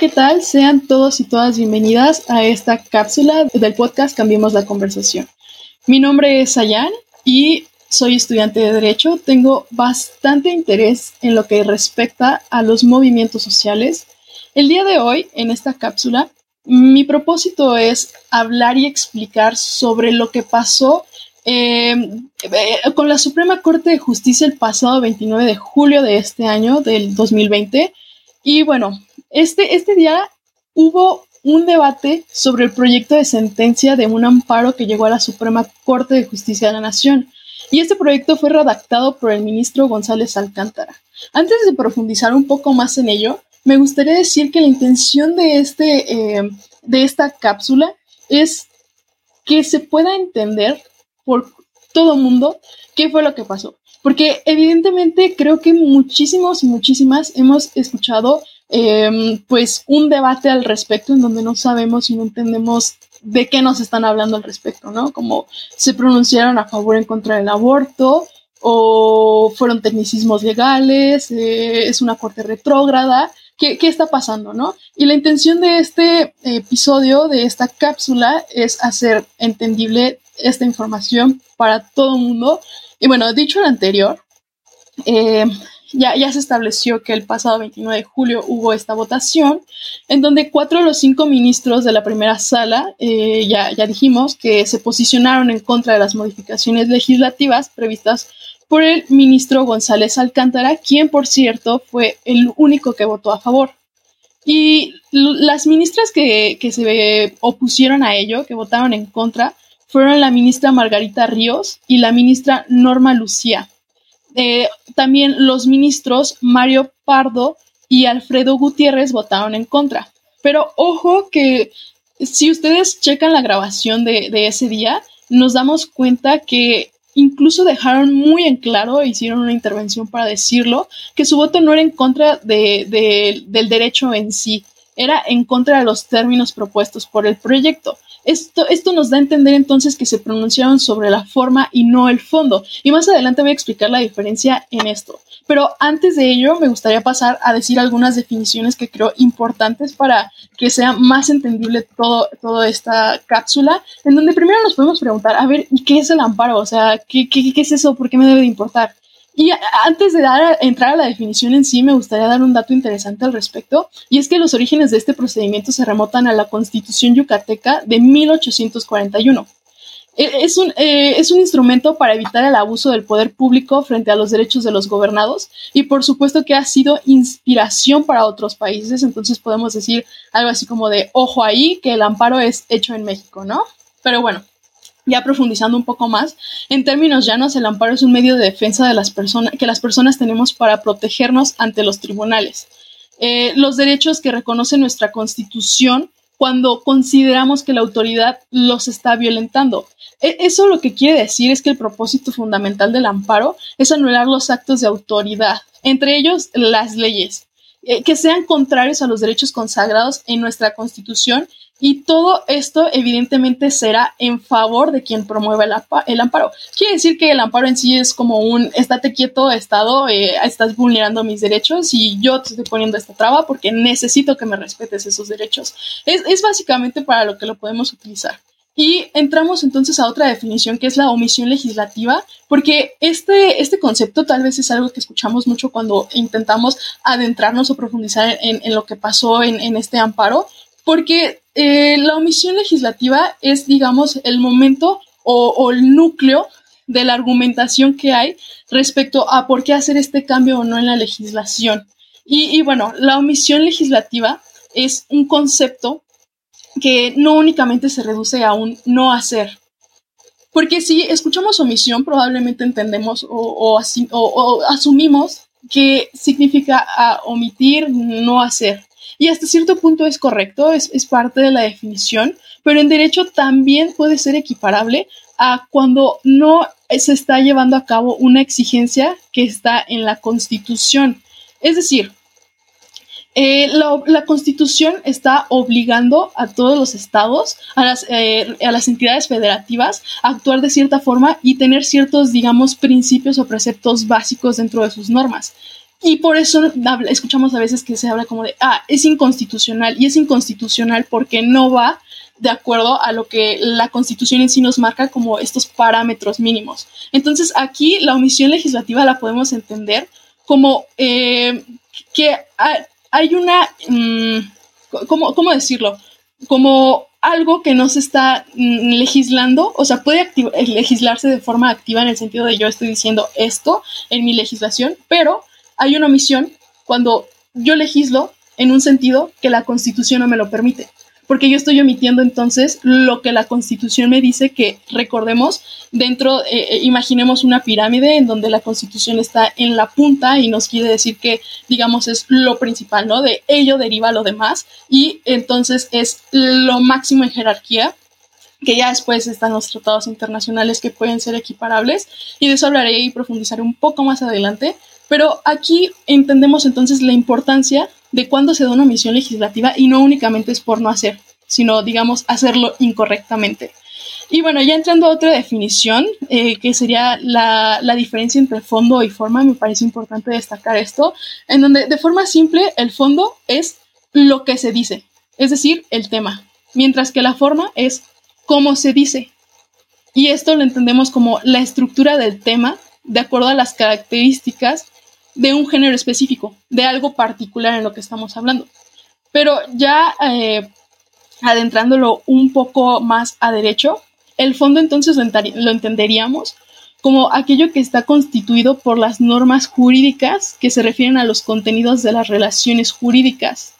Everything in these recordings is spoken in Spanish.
¿qué tal? Sean todos y todas bienvenidas a esta cápsula del podcast Cambiemos la Conversación. Mi nombre es Ayan y soy estudiante de Derecho. Tengo bastante interés en lo que respecta a los movimientos sociales. El día de hoy, en esta cápsula, mi propósito es hablar y explicar sobre lo que pasó eh, eh, con la Suprema Corte de Justicia el pasado 29 de julio de este año, del 2020. Y bueno, este, este día hubo un debate sobre el proyecto de sentencia de un amparo que llegó a la Suprema Corte de Justicia de la Nación. Y este proyecto fue redactado por el ministro González Alcántara. Antes de profundizar un poco más en ello, me gustaría decir que la intención de, este, eh, de esta cápsula es que se pueda entender por todo mundo qué fue lo que pasó. Porque evidentemente creo que muchísimos y muchísimas hemos escuchado em, pues un debate al respecto en donde no sabemos y no entendemos de qué nos están hablando al respecto, ¿no? Como se pronunciaron a favor o en contra del aborto o fueron tecnicismos legales, eh, es una corte retrógrada. ¿Qué, ¿Qué, está pasando, no? Y la intención de este episodio, de esta cápsula, es hacer entendible esta información para todo el mundo. Y bueno, dicho lo anterior, eh, ya, se estableció que el pasado 29 de julio hubo esta votación en donde cuatro de los cinco ministros de la primera sala, eh, ya, ya dijimos, que se posicionaron en contra de las modificaciones legislativas previstas por el ministro González Alcántara, quien por cierto fue el único que votó a favor. Y las ministras que, que se opusieron a ello, que votaron en contra, fueron la ministra Margarita Ríos y la ministra Norma Lucía. Eh, también los ministros Mario Pardo y Alfredo Gutiérrez votaron en contra. Pero ojo que si ustedes checan la grabación de, ese día, nos damos cuenta que incluso dejaron muy en claro, hicieron una intervención para decirlo, que su voto no era en contra del derecho en sí, era en contra de los términos propuestos por el proyecto. Esto, esto nos da a entender entonces que se pronunciaron sobre la forma y no el fondo. Y más adelante voy a explicar la diferencia en esto. Pero antes de ello, me gustaría pasar a decir algunas definiciones que creo importantes para que sea más entendible todo, toda esta cápsula, en donde primero nos podemos preguntar, a ver, ¿y qué es el amparo? O sea, ¿qué, qué, qué es eso? ¿Por qué me debe de importar? Y antes de entrar a la definición en sí, me gustaría dar un dato interesante al respecto, y es que los orígenes de este procedimiento se remontan a la Constitución yucateca de 1841. E, es un, eh, es un instrumento para evitar el abuso del poder público frente a los derechos de los gobernados y por supuesto que ha sido inspiración para otros países, entonces podemos decir algo así como de, ojo ahí, que el amparo es hecho en México, ¿no? Pero bueno, ya profundizando un poco más, en términos llanos, el amparo es un medio de defensa de las personas que las personas tenemos para protegernos ante los tribunales. Eh, los derechos que reconoce nuestra Constitución cuando consideramos que la autoridad los está violentando. E, eso lo que quiere decir es que el propósito fundamental del amparo es anular los actos de autoridad, entre ellos las leyes, eh, que sean contrarios a los derechos consagrados en nuestra Constitución y todo esto evidentemente será en favor de quien promueva el, amparo. Quiere decir que el amparo en sí es como un estate quieto, Estado, eh, estás vulnerando mis derechos y yo te estoy poniendo esta traba porque necesito que me respetes esos derechos. Es, es básicamente para lo que lo podemos utilizar. Y entramos entonces a otra definición que es la omisión legislativa, porque este, este concepto tal vez es algo que escuchamos mucho cuando intentamos adentrarnos o profundizar en, en lo que pasó en, en este amparo, porque eh, la omisión legislativa es, digamos, el momento o, el núcleo de la argumentación que hay respecto a por qué hacer este cambio o no en la legislación. Y, bueno, la omisión legislativa es un concepto que no únicamente se reduce a un no hacer. Porque si escuchamos omisión, probablemente entendemos o, asumimos que significa omitir, no hacer. Y hasta cierto punto es correcto, es, parte de la definición, pero en derecho también puede ser equiparable a cuando no se está llevando a cabo una exigencia que está en la Constitución. Es decir, eh, la, Constitución está obligando a todos los estados, a las, eh, a las entidades federativas, a actuar de cierta forma y tener ciertos, digamos, principios o preceptos básicos dentro de sus normas. Y por eso escuchamos a veces que se habla como de, ah, es inconstitucional y es inconstitucional porque no va de acuerdo a lo que la constitución en sí nos marca como estos parámetros mínimos. Entonces aquí la omisión legislativa la podemos entender como eh, que hay una, mm, ¿cómo, decirlo? Como algo que no se está mm, legislando, o sea, puede legislarse de forma activa en el sentido de yo estoy diciendo esto en mi legislación, pero hay una omisión cuando yo legislo en un sentido que la constitución no me lo permite porque yo estoy omitiendo entonces lo que la constitución me dice que recordemos dentro, eh, eh, imaginemos una pirámide en donde la constitución está en la punta y nos quiere decir que, digamos, es lo principal, ¿no? De ello deriva lo demás y entonces es lo máximo en jerarquía que ya después están los tratados internacionales que pueden ser equiparables y de eso hablaré y profundizaré un poco más adelante, pero aquí entendemos entonces la importancia de cuándo se da una omisión legislativa y no únicamente es por no hacer, sino, digamos, hacerlo incorrectamente. Y bueno, ya entrando a otra definición, eh, que sería la, la, diferencia entre fondo y forma, me parece importante destacar esto, en donde de forma simple el fondo es lo que se dice, es decir, el tema, mientras que la forma es cómo se dice. Y esto lo entendemos como la estructura del tema de acuerdo a las características de un género específico, de algo particular en lo que estamos hablando. Pero ya eh, adentrándolo un poco más a derecho, el fondo entonces lo, entenderíamos como aquello que está constituido por las normas jurídicas que se refieren a los contenidos de las relaciones jurídicas.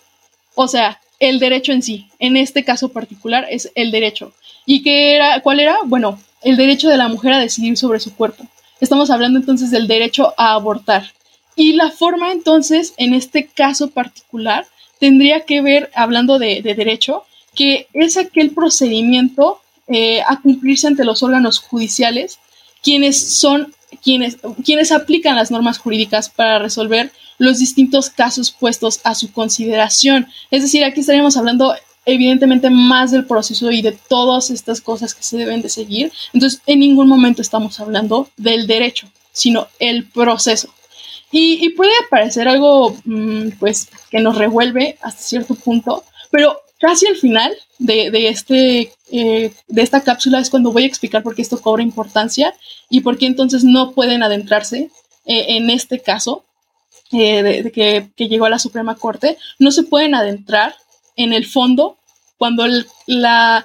O sea, el derecho en sí, en este caso particular, es el derecho. ¿Y qué era, cuál era? Bueno, el derecho de la mujer a decidir sobre su cuerpo. Estamos hablando entonces del derecho a abortar, y la forma entonces, en este caso particular, tendría que ver, hablando de, derecho, que es aquel procedimiento eh, a cumplirse ante los órganos judiciales, quienes son quienes, quienes aplican las normas jurídicas para resolver los distintos casos puestos a su consideración. Es decir, aquí estaríamos hablando evidentemente más del proceso y de todas estas cosas que se deben de seguir. Entonces, en ningún momento estamos hablando del derecho, sino el proceso. Y, puede parecer algo, mm, pues, que nos revuelve hasta cierto punto, pero casi al final de, este, eh, de esta cápsula es cuando voy a explicar por qué esto cobra importancia y por qué entonces no pueden adentrarse eh, en este caso eh, de, que, llegó a la Suprema Corte, no se pueden adentrar en el fondo cuando el, la,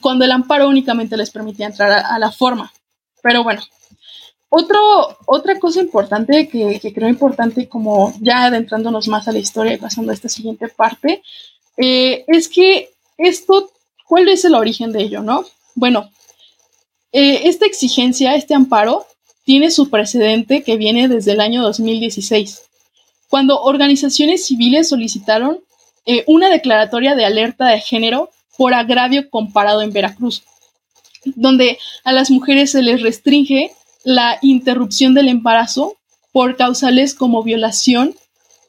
cuando el amparo únicamente les permitía entrar a la forma. Pero bueno, otra cosa importante que, creo importante, como ya adentrándonos más a la historia y pasando a esta siguiente parte, eh, es que esto, ¿cuál es el origen de ello, no? Bueno, eh, esta exigencia, este amparo, tiene su precedente que viene desde el año 2016, cuando organizaciones civiles solicitaron eh, una declaratoria de alerta de género por agravio comparado en Veracruz, donde a las mujeres se les restringe la interrupción del embarazo por causales como violación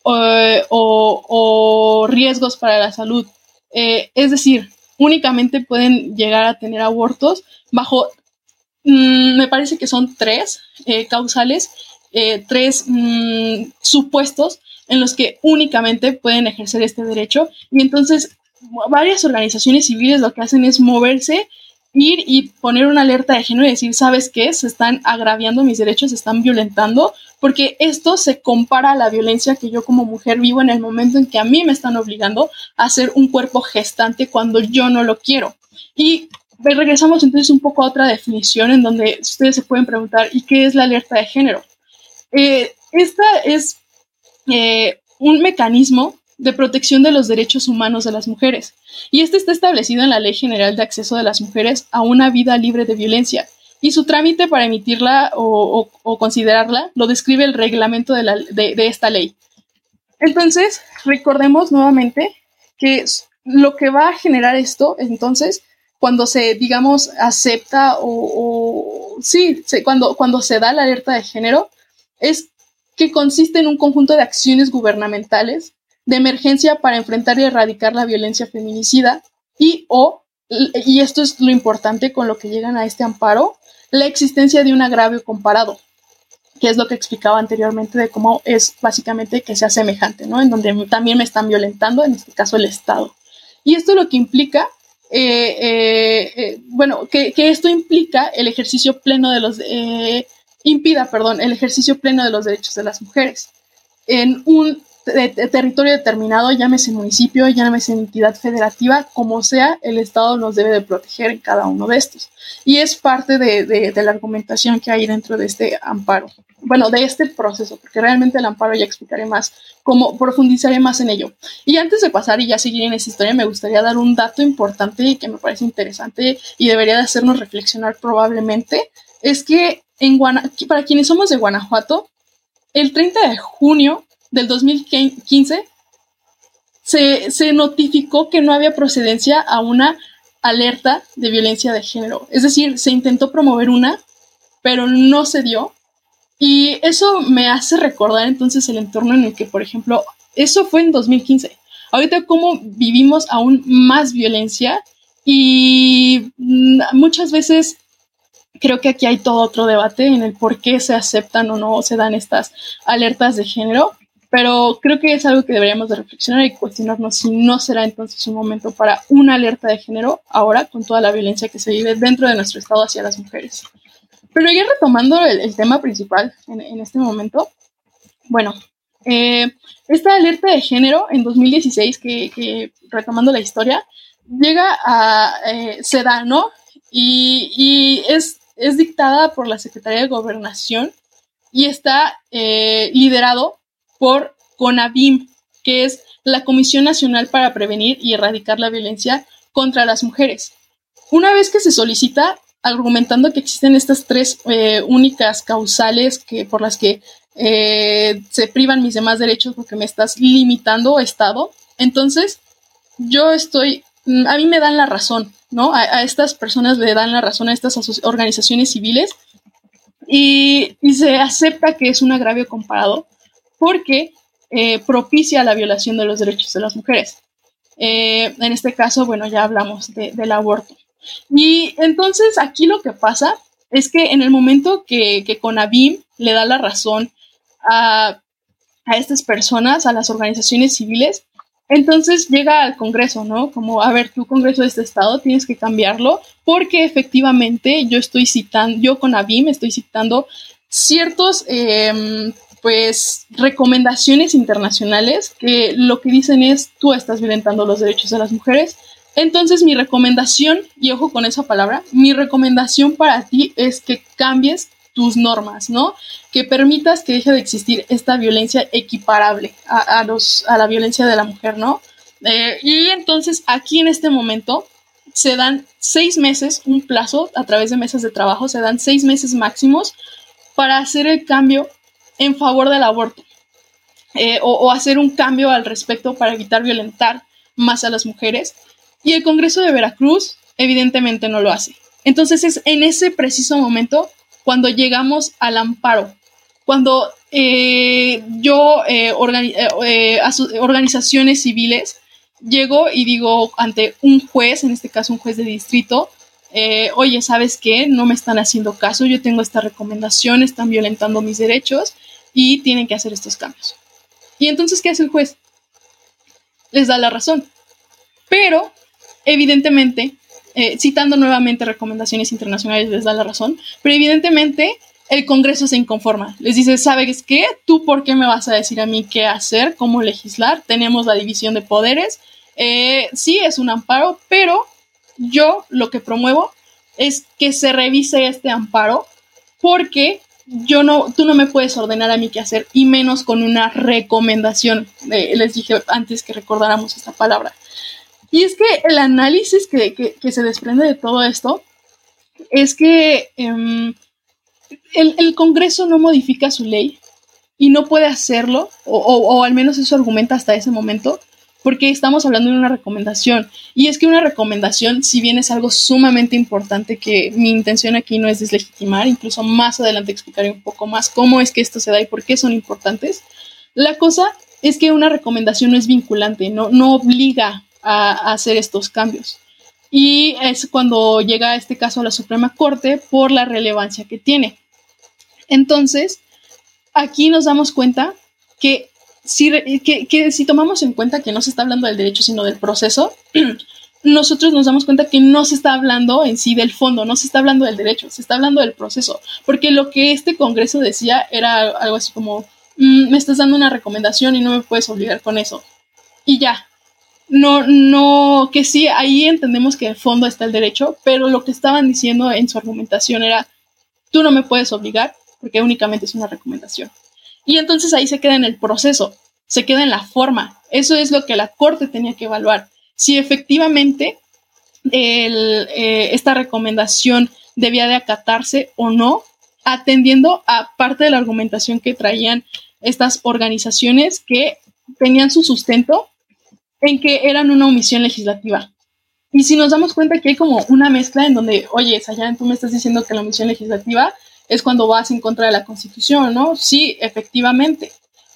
eh, o, riesgos para la salud. Eh, es decir, únicamente pueden llegar a tener abortos bajo, mm, me parece que son tres eh, causales, tres mm, supuestos en los que únicamente pueden ejercer este derecho. Y entonces varias organizaciones civiles lo que hacen es moverse ir y poner una alerta de género y decir, ¿sabes qué? Se están agraviando mis derechos, se están violentando, porque esto se compara a la violencia que yo como mujer vivo en el momento en que a mí me están obligando a ser un cuerpo gestante cuando yo no lo quiero. Y regresamos entonces un poco a otra definición en donde ustedes se pueden preguntar, ¿y qué es la alerta de género? Eh, esta es eh, un mecanismo de protección de los derechos humanos de las mujeres, y este está establecido en la Ley General de Acceso de las Mujeres a una vida libre de violencia, y su trámite para emitirla o, considerarla lo describe el reglamento de, esta ley. Entonces, recordemos nuevamente que lo que va a generar esto, entonces, cuando se, digamos, acepta o, sí, cuando, cuando se da la alerta de género, es que consiste en un conjunto de acciones gubernamentales de emergencia para enfrentar y erradicar la violencia feminicida y o, y esto es lo importante con lo que llegan a este amparo, la existencia de un agravio comparado. que es lo que explicaba anteriormente de cómo es básicamente que sea semejante, ¿no? En donde también me están violentando, en este caso el Estado. Y esto lo que implica, eh, eh, eh, bueno, que, esto implica el ejercicio pleno de los, impida, perdón, el ejercicio pleno de los derechos de las mujeres en un territorio determinado, llámese municipio, llámese entidad federativa, como sea, el Estado nos debe de proteger en cada uno de estos. Y es parte de, la argumentación que hay dentro de este amparo bueno, de este proceso, porque realmente el amparo ya explicaré más, cómo profundizaré más en ello. Y antes de pasar y ya seguir en esa historia, me gustaría dar un dato importante y que me parece interesante y debería de hacernos reflexionar probablemente, es que en para quienes somos de Guanajuato, el 30 de junio del 2015 se, se notificó que no había procedencia a una alerta de violencia de género. Es decir, se intentó promover una, pero no se dio y eso me hace recordar entonces el entorno en el que, por ejemplo, eso fue en 2015. Ahorita cómo vivimos aún más violencia y mm, muchas veces creo que aquí hay todo otro debate en el por qué se aceptan o no se dan estas alertas de género, pero creo que es algo que deberíamos de reflexionar y cuestionarnos si no será entonces un momento para una alerta de género ahora con toda la violencia que se vive dentro de nuestro estado hacia las mujeres. Pero ya retomando el, tema principal en, este momento, bueno, eh, esta alerta de género en 2016, que, retomando la historia, llega a, eh, ¿no? Y, es, es, dictada por la Secretaría de Gobernación y está eh, liderado por CONAVIM, que es la Comisión Nacional para Prevenir y Erradicar la Violencia contra las Mujeres. Una vez que se solicita, argumentando que existen estas tres eh, únicas causales que, por las que eh, se privan mis demás derechos porque me estás limitando Estado. Entonces, yo estoy, mm, a mí me dan la razón, ¿no? A, estas personas le dan la razón a estas organizaciones civiles y, se acepta que es un agravio comparado porque eh, propicia la violación de los derechos de las mujeres. en este caso, bueno, ya hablamos del aborto. Y entonces aquí lo que pasa es que en el momento que, que Conavim le da la razón a, a estas personas, a las organizaciones civiles, entonces llega al Congreso, ¿no? Como, a ver, tu Congreso de este Estado tienes que cambiarlo porque efectivamente yo estoy citando, yo con ABIM estoy citando ciertos, em, pues, recomendaciones internacionales que lo que dicen es tú estás violentando los derechos de las mujeres, entonces mi recomendación, y ojo con esa palabra, mi recomendación para ti es que cambies tus normas, ¿no? Que permitas que deje de existir esta violencia equiparable a, los, a la violencia de la mujer, ¿no? Eh, y entonces aquí en este momento se dan seis meses, un plazo a través de mesas de trabajo, se dan seis meses máximos para hacer el cambio en favor del aborto eh, o, hacer un cambio al respecto para evitar violentar más a las mujeres y el Congreso de Veracruz evidentemente no lo hace. Entonces es en ese preciso momento cuando llegamos al amparo, cuando eh, yo, eh, eh, organizaciones civiles, llego y digo ante un juez, en este caso un juez de distrito, oye, ¿sabes qué? No me están haciendo caso, yo tengo esta recomendación, están violentando mis derechos y tienen que hacer estos cambios. Y entonces, ¿qué hace el juez? Les da la razón. Pero evidentemente, eh, citando nuevamente recomendaciones internacionales, les da la razón, pero evidentemente el Congreso se inconforma. Les dice, ¿sabes qué? ¿Tú por qué me vas a decir a mí qué hacer, cómo legislar? Tenemos la división de poderes. Eh, sí, es un amparo, pero yo lo que promuevo es que se revise este amparo porque yo no, tú no me puedes ordenar a mí qué hacer y menos con una recomendación. Eh, les dije antes que recordáramos esta palabra. Y es que el análisis que, se desprende de todo esto es que em, el, Congreso no modifica su ley y no puede hacerlo, o, al menos eso argumenta hasta ese momento, porque estamos hablando de una recomendación. Y es que una recomendación, si bien es algo sumamente importante, que mi intención aquí no es deslegitimar, incluso más adelante explicaré un poco más cómo es que esto se da y por qué son importantes, la cosa es que una recomendación no es vinculante, no, no obliga a, hacer estos cambios. Y es cuando llega este caso a la Suprema Corte por la relevancia que tiene. Entonces, aquí nos damos cuenta que si, que, si tomamos en cuenta que no se está hablando del derecho, sino del proceso, nosotros nos damos cuenta que no se está hablando en sí del fondo, no se está hablando del derecho, se está hablando del proceso, porque lo que este Congreso decía era algo así como, mm, me estás dando una recomendación y no me puedes obligar con eso. Y ya, no, no, que sí, ahí entendemos que el fondo está el derecho, pero lo que estaban diciendo en su argumentación era, tú no me puedes obligar porque únicamente es una recomendación. Y entonces ahí se queda en el proceso, se queda en la forma. Eso es lo que la Corte tenía que evaluar. Si efectivamente eh, esta recomendación debía de acatarse o no, atendiendo a parte de la argumentación que traían estas organizaciones que tenían su sustento en que eran una omisión legislativa. Y si nos damos cuenta que hay como una mezcla en donde, oye, Sayan, tú me estás diciendo que la omisión legislativa es cuando vas en contra de la Constitución, ¿no? Sí, efectivamente.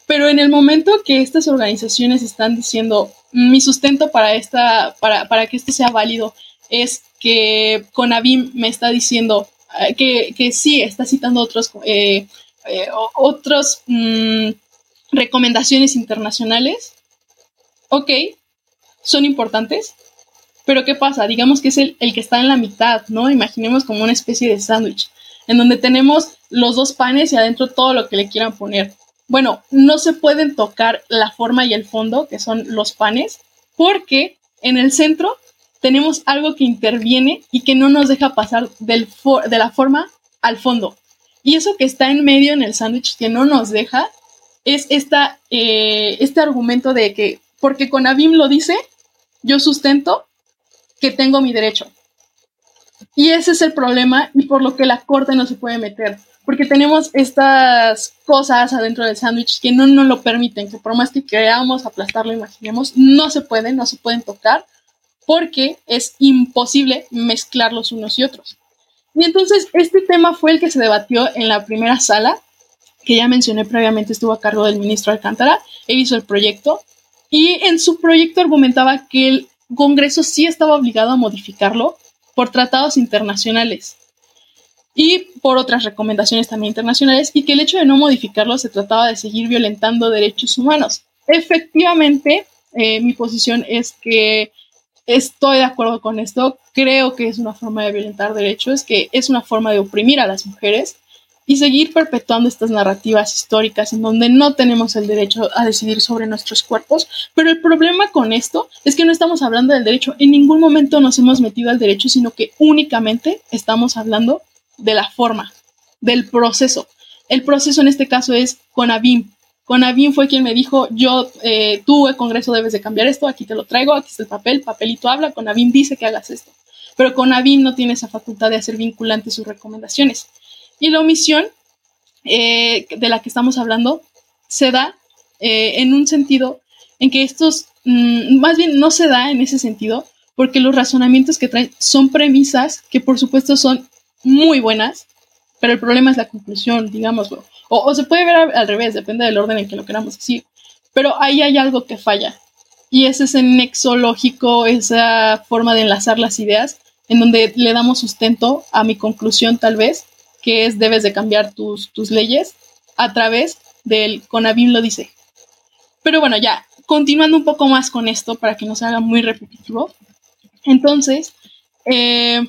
Pero en el momento que estas organizaciones están diciendo, mi sustento para, esta, para, para que esto sea válido es que Conavim me está diciendo eh, que, que, sí, está citando otros, eh, eh, otros mm, recomendaciones internacionales, ok, son importantes, pero ¿qué pasa? Digamos que es el, que está en la mitad, ¿no? Imaginemos como una especie de sándwich, en donde tenemos los dos panes y adentro todo lo que le quieran poner. Bueno, no se pueden tocar la forma y el fondo, que son los panes, porque en el centro tenemos algo que interviene y que no nos deja pasar de la forma al fondo. Y eso que está en medio en el sándwich que no nos deja es eh, este argumento de que porque con Abim lo dice, yo sustento que tengo mi derecho. Y ese es el problema y por lo que la corte no se puede meter, porque tenemos estas cosas adentro del sándwich que no nos lo permiten, que por más que queramos aplastarlo, imaginemos, no se pueden, no se pueden tocar, porque es imposible mezclar los unos y otros. Y entonces este tema fue el que se debatió en la primera sala, que ya mencioné previamente, estuvo a cargo del ministro Alcántara, él hizo el proyecto, y en su proyecto argumentaba que el Congreso sí estaba obligado a modificarlo por tratados internacionales y por otras recomendaciones también internacionales y que el hecho de no modificarlo se trataba de seguir violentando derechos humanos. Efectivamente, eh, mi posición es que estoy de acuerdo con esto, creo que es una forma de violentar derechos, que es una forma de oprimir a las mujeres y seguir perpetuando estas narrativas históricas en donde no tenemos el derecho a decidir sobre nuestros cuerpos. Pero el problema con esto es que no estamos hablando del derecho, en ningún momento nos hemos metido al derecho, sino que únicamente estamos hablando de la forma, del proceso. El proceso en este caso es Conavim. Conavim fue quien me dijo, yo, eh, tú, el Congreso, debes de cambiar esto, aquí te lo traigo, aquí está el papel, papelito habla, Conavim dice que hagas esto. Pero Conavim no tiene esa facultad de hacer vinculantes sus recomendaciones. Y la omisión eh, de la que estamos hablando se da eh, en un sentido en que estos, mm, más bien no se da en ese sentido, porque los razonamientos que traen son premisas que por supuesto son muy buenas, pero el problema es la conclusión, digámoslo. O, se puede ver al, revés, depende del orden en que lo queramos decir. Pero ahí hay algo que falla. Y es ese nexo lógico, esa forma de enlazar las ideas, en donde le damos sustento a mi conclusión tal vez, que es debes de cambiar tus, tus leyes a través del CONAVIM lo dice. Pero bueno, ya, continuando un poco más con esto para que no se haga muy repetitivo. Entonces, eh,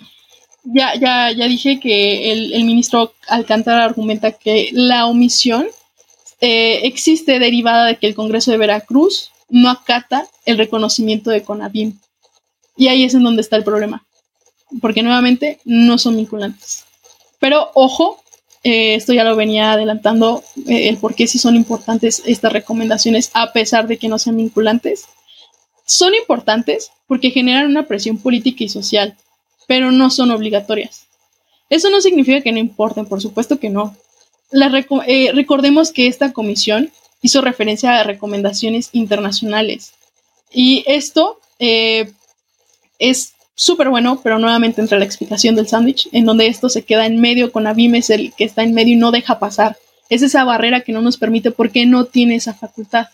ya, ya, ya dije que el, ministro Alcántara argumenta que la omisión eh, existe derivada de que el Congreso de Veracruz no acata el reconocimiento de CONAVIM. Y ahí es en donde está el problema. Porque nuevamente no son vinculantes. Pero ojo, eh, esto ya lo venía adelantando, eh, el por qué sí son importantes estas recomendaciones a pesar de que no sean vinculantes. Son importantes porque generan una presión política y social, pero no son obligatorias. Eso no significa que no importen, por supuesto que no. Eh, recordemos que esta comisión hizo referencia a recomendaciones internacionales y esto es súper bueno, pero nuevamente entra la explicación del sándwich, en donde esto se queda en medio con Abim es el que está en medio y no deja pasar. Es esa barrera que no nos permite porque no tiene esa facultad.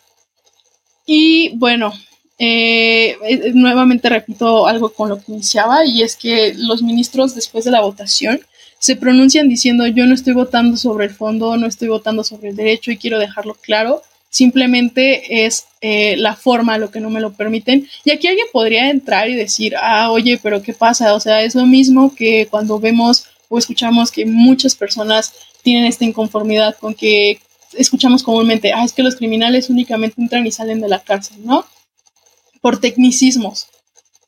Y bueno, eh, eh, nuevamente repito algo con lo que iniciaba y es que los ministros después de la votación se pronuncian diciendo yo no estoy votando sobre el fondo, no estoy votando sobre el derecho y quiero dejarlo claro, simplemente es eh, la forma lo que no me lo permiten. Y aquí alguien podría entrar y decir, ah, oye, pero ¿qué pasa? O sea, es lo mismo que cuando vemos o escuchamos que muchas personas tienen esta inconformidad con que escuchamos comúnmente, ah, es que los criminales únicamente entran y salen de la cárcel, ¿no? Por tecnicismos.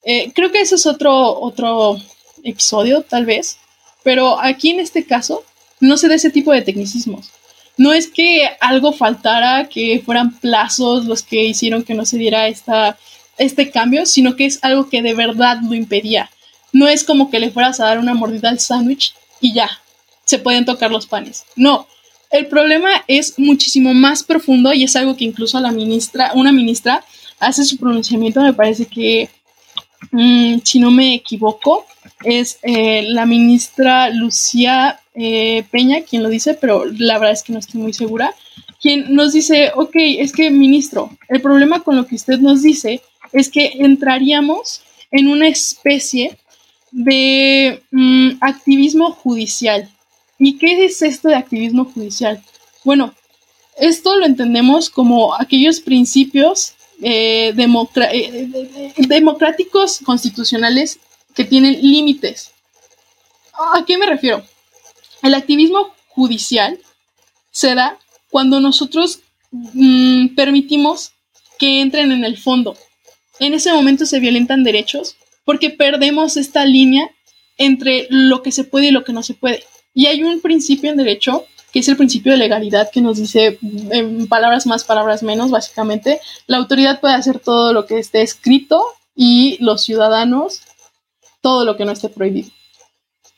Eh, creo que ese es otro, otro episodio, tal vez, pero aquí en este caso no se da ese tipo de tecnicismos. No es que algo faltara, que fueran plazos los que hicieron que no se diera esta, este cambio, sino que es algo que de verdad lo impedía. No es como que le fueras a dar una mordida al sándwich y ya, se pueden tocar los panes. No, el problema es muchísimo más profundo y es algo que incluso la ministra, una ministra, hace su pronunciamiento, me parece que, mm, si no me equivoco, es eh, la ministra Lucía eh, Peña quien lo dice, pero la verdad es que no estoy muy segura, quien nos dice, ok, es que ministro, el problema con lo que usted nos dice es que entraríamos en una especie de mm, activismo judicial. ¿Y qué es esto de activismo judicial? Bueno, esto lo entendemos como aquellos principios eh, eh, democráticos constitucionales que tienen límites. ¿A qué me refiero? El activismo judicial se da cuando nosotros mm, permitimos que entren en el fondo. En ese momento se violentan derechos porque perdemos esta línea entre lo que se puede y lo que no se puede. Y hay un principio en derecho que es el principio de legalidad que nos dice, en palabras más, palabras menos, básicamente, la autoridad puede hacer todo lo que esté escrito y los ciudadanos todo lo que no esté prohibido.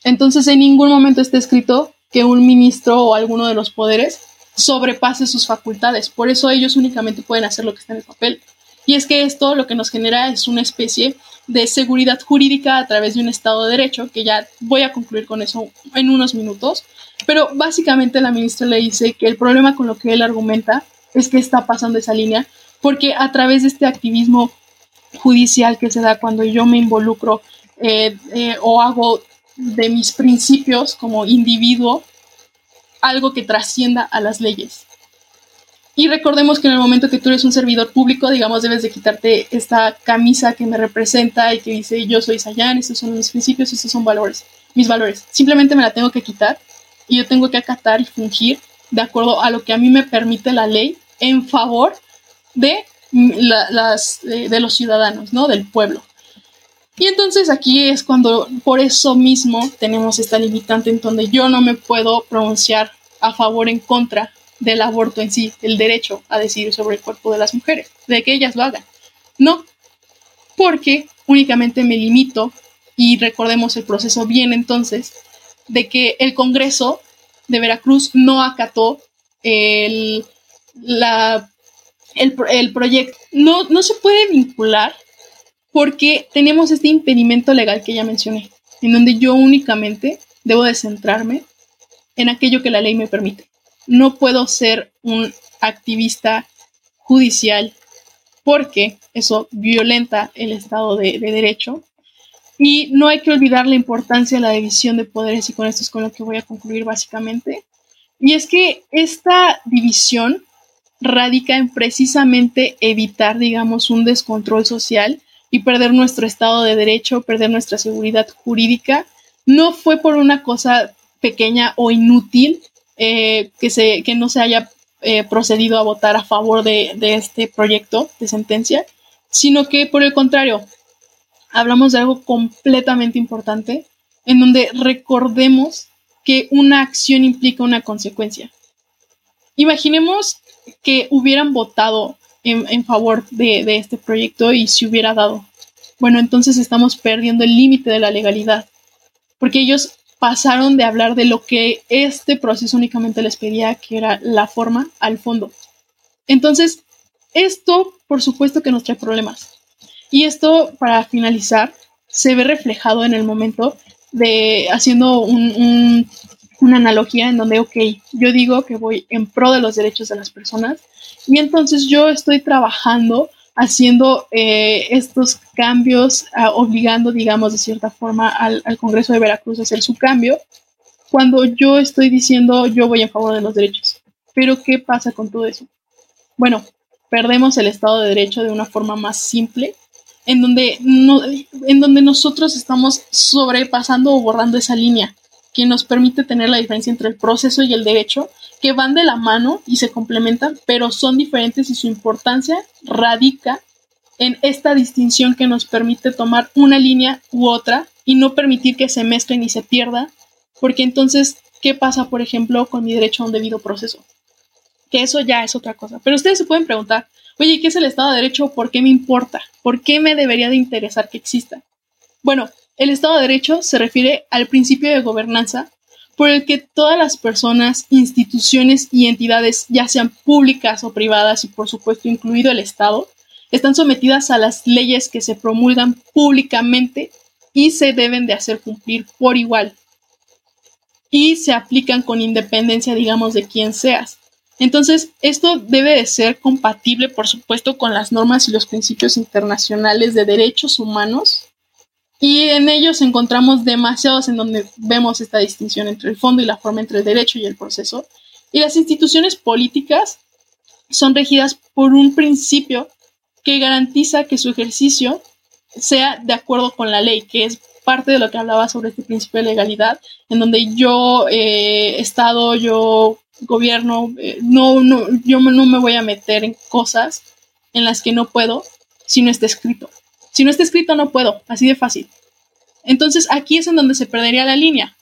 Entonces, en ningún momento está escrito que un ministro o alguno de los poderes sobrepase sus facultades. Por eso ellos únicamente pueden hacer lo que está en el papel. Y es que esto lo que nos genera es una especie de seguridad jurídica a través de un Estado de Derecho, que ya voy a concluir con eso en unos minutos. Pero básicamente la ministra le dice que el problema con lo que él argumenta es que está pasando esa línea, porque a través de este activismo judicial que se da cuando yo me involucro eh, eh, o hago de mis principios como individuo algo que trascienda a las leyes. Y recordemos que en el momento que tú eres un servidor público, digamos, debes de quitarte esta camisa que me representa y que dice yo soy Sayan, estos son mis principios, estos son valores, mis valores. Simplemente me la tengo que quitar y yo tengo que acatar y fungir de acuerdo a lo que a mí me permite la ley en favor de, las, de, los ciudadanos, ¿no? Del pueblo. Y entonces aquí es cuando por eso mismo tenemos esta limitante en donde yo no me puedo pronunciar a favor en contra del aborto en sí, el derecho a decidir sobre el cuerpo de las mujeres, de que ellas lo hagan. No, porque únicamente me limito, y recordemos el proceso bien entonces, de que el Congreso de Veracruz no acató el, la, el, proyecto. No, no se puede vincular porque tenemos este impedimento legal que ya mencioné, en donde yo únicamente debo de centrarme en aquello que la ley me permite no puedo ser un activista judicial porque eso violenta el Estado de, Derecho. Y no hay que olvidar la importancia de la división de poderes y con esto es con lo que voy a concluir básicamente. Y es que esta división radica en precisamente evitar, digamos, un descontrol social y perder nuestro Estado de Derecho, perder nuestra seguridad jurídica. No fue por una cosa pequeña o inútil, eh, que, se, que no se haya eh, procedido a votar a favor de, de este proyecto de sentencia, sino que por el contrario, hablamos de algo completamente importante, en donde recordemos que una acción implica una consecuencia. Imaginemos que hubieran votado en, favor de, este proyecto y se hubiera dado. Bueno, entonces estamos perdiendo el límite de la legalidad, porque ellos pasaron de hablar de lo que este proceso únicamente les pedía, que era la forma, al fondo. Entonces, esto, por supuesto que nos trae problemas. Y esto, para finalizar, se ve reflejado en el momento de haciendo una analogía en donde, ok, yo digo que voy en pro de los derechos de las personas y entonces yo estoy trabajando haciendo eh, estos cambios, ah, obligando, digamos, de cierta forma al, Congreso de Veracruz a hacer su cambio. cuando yo estoy diciendo yo voy en favor de los derechos. Pero ¿qué pasa con todo eso? Bueno, perdemos el Estado de Derecho de una forma más simple, en donde, no, en donde nosotros estamos sobrepasando o borrando esa línea que nos permite tener la diferencia entre el proceso y el derecho, que van de la mano y se complementan, pero son diferentes y su importancia radica en esta distinción que nos permite tomar una línea u otra y no permitir que se mezclen y se pierda, porque entonces, ¿qué pasa, por ejemplo, con mi derecho a un debido proceso? Que eso ya es otra cosa. Pero ustedes se pueden preguntar, oye, ¿qué es el Estado de Derecho? ¿Por qué me importa? ¿Por qué me debería de interesar que exista? Bueno, el Estado de Derecho se refiere al principio de gobernanza por el que todas las personas, instituciones y entidades, ya sean públicas o privadas y por supuesto incluido el Estado, están sometidas a las leyes que se promulgan públicamente y se deben de hacer cumplir por igual. Y se aplican con independencia, digamos, de quién seas. Entonces, esto debe de ser compatible, por supuesto, con las normas y los principios internacionales de derechos humanos. Y en ellos encontramos demasiados en donde vemos esta distinción entre el fondo y la forma, entre el derecho y el proceso. Y las instituciones políticas son regidas por un principio que garantiza que su ejercicio sea de acuerdo con la ley, que es parte de lo que hablaba sobre este principio de legalidad, en donde yo, eh, Estado, yo, gobierno, eh, no, no, yo no me voy a meter en cosas en las que no puedo si no está escrito. Si no está escrito, no puedo, así de fácil. Entonces aquí es en donde se perdería la línea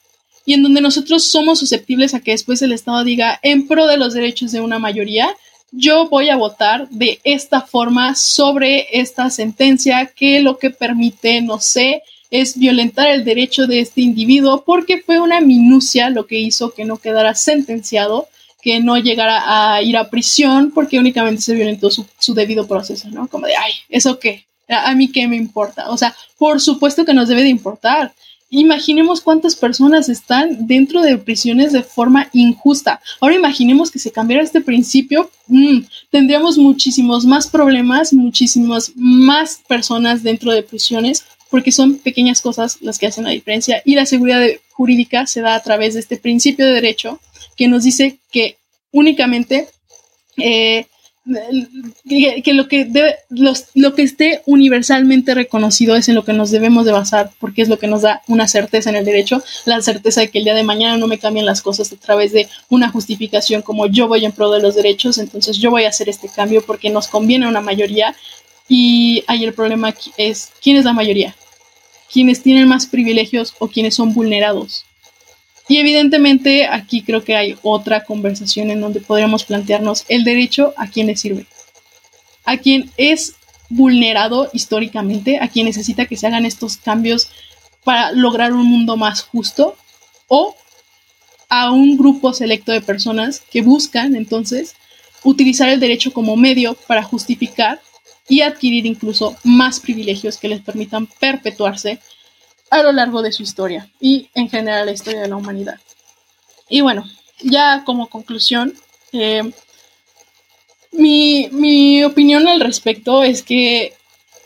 y en donde nosotros somos susceptibles a que después el Estado diga en pro de los derechos de una mayoría yo voy a votar de esta forma sobre esta sentencia que lo que permite, no sé, es violentar el derecho de este individuo porque fue una minucia lo que hizo que no quedara sentenciado, que no llegara a ir a prisión porque únicamente se violentó su, debido proceso, ¿no? Como de, ay, ¿eso qué? ¿A, ¿A mí qué me importa? O sea, por supuesto que nos debe de importar. Imaginemos cuántas personas están dentro de prisiones de forma injusta. Ahora imaginemos que se cambiara este principio, mm, tendríamos muchísimos más problemas, muchísimas más personas dentro de prisiones, porque son pequeñas cosas las que hacen la diferencia. Y la seguridad jurídica se da a través de este principio de derecho que nos dice que únicamente eh, que, lo que debe, lo que esté universalmente reconocido es en lo que nos debemos de basar, porque es lo que nos da una certeza en el derecho, la certeza de que el día de mañana no me cambien las cosas a través de una justificación como yo voy en pro de los derechos, entonces yo voy a hacer este cambio porque nos conviene a una mayoría. Y ahí el problema es, ¿quién es la mayoría? ¿Quiénes tienen más privilegios o quienes son vulnerados? Y evidentemente aquí creo que hay otra conversación en donde podríamos plantearnos el derecho a quién le sirve. A quien es vulnerado históricamente, a quien necesita que se hagan estos cambios para lograr un mundo más justo, o a un grupo selecto de personas que buscan entonces utilizar el derecho como medio para justificar y adquirir incluso más privilegios que les permitan perpetuarse a lo largo de su historia y en general la historia de la humanidad. Y bueno, ya como conclusión, eh, mi, opinión al respecto es que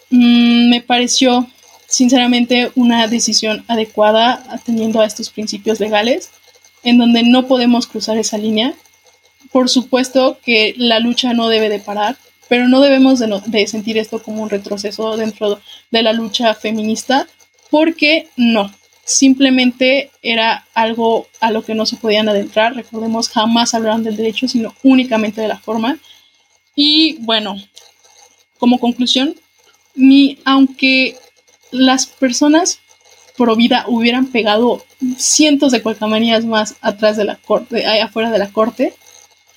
mm, me pareció sinceramente una decisión adecuada atendiendo a estos principios legales, en donde no podemos cruzar esa línea. Por supuesto que la lucha no debe de parar, pero no debemos de sentir esto como un retroceso dentro de la lucha feminista, porque no, simplemente era algo a lo que no se podían adentrar. Recordemos, jamás hablaron del derecho, sino únicamente de la forma. Y bueno, como conclusión, ni aunque las personas pro vida hubieran pegado cientos de cualcamanías más atrás de la corte, afuera de la corte,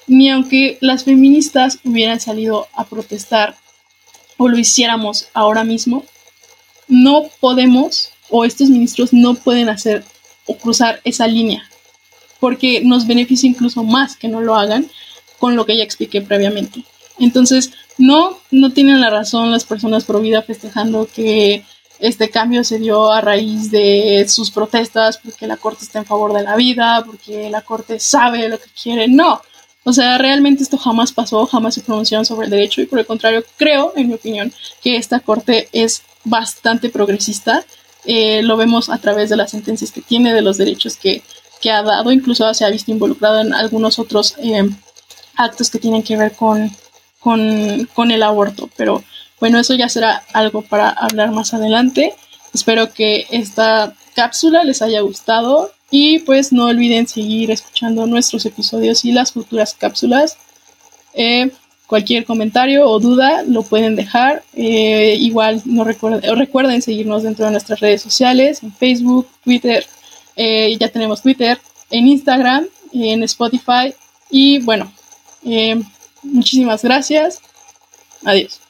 ni aunque las feministas hubieran salido a protestar o lo hiciéramos ahora mismo, no podemos o estos ministros no pueden hacer o cruzar esa línea porque nos beneficia incluso más que no lo hagan con lo que ya expliqué previamente. Entonces, no, no tienen la razón las personas pro vida festejando que este cambio se dio a raíz de sus protestas porque la Corte está en favor de la vida, porque la Corte sabe lo que quiere. No, o sea, realmente esto jamás pasó, jamás se pronunciaron sobre el derecho y por el contrario, creo, en mi opinión, que esta Corte es bastante progresista. Eh, lo vemos a través de las sentencias que tiene, de los derechos que que ha dado, incluso se ha visto involucrado en algunos otros eh, actos que tienen que ver con, con, con el aborto. Pero bueno, eso ya será algo para hablar más adelante. Espero que esta cápsula les haya gustado y pues no olviden seguir escuchando nuestros episodios y las futuras cápsulas. Eh, cualquier comentario o duda lo pueden dejar. Eh, igual no recuerden, recuerden seguirnos dentro de nuestras redes sociales, en Facebook, Twitter, eh, ya tenemos Twitter, en Instagram, en Spotify y bueno, muchísimas gracias. Adiós.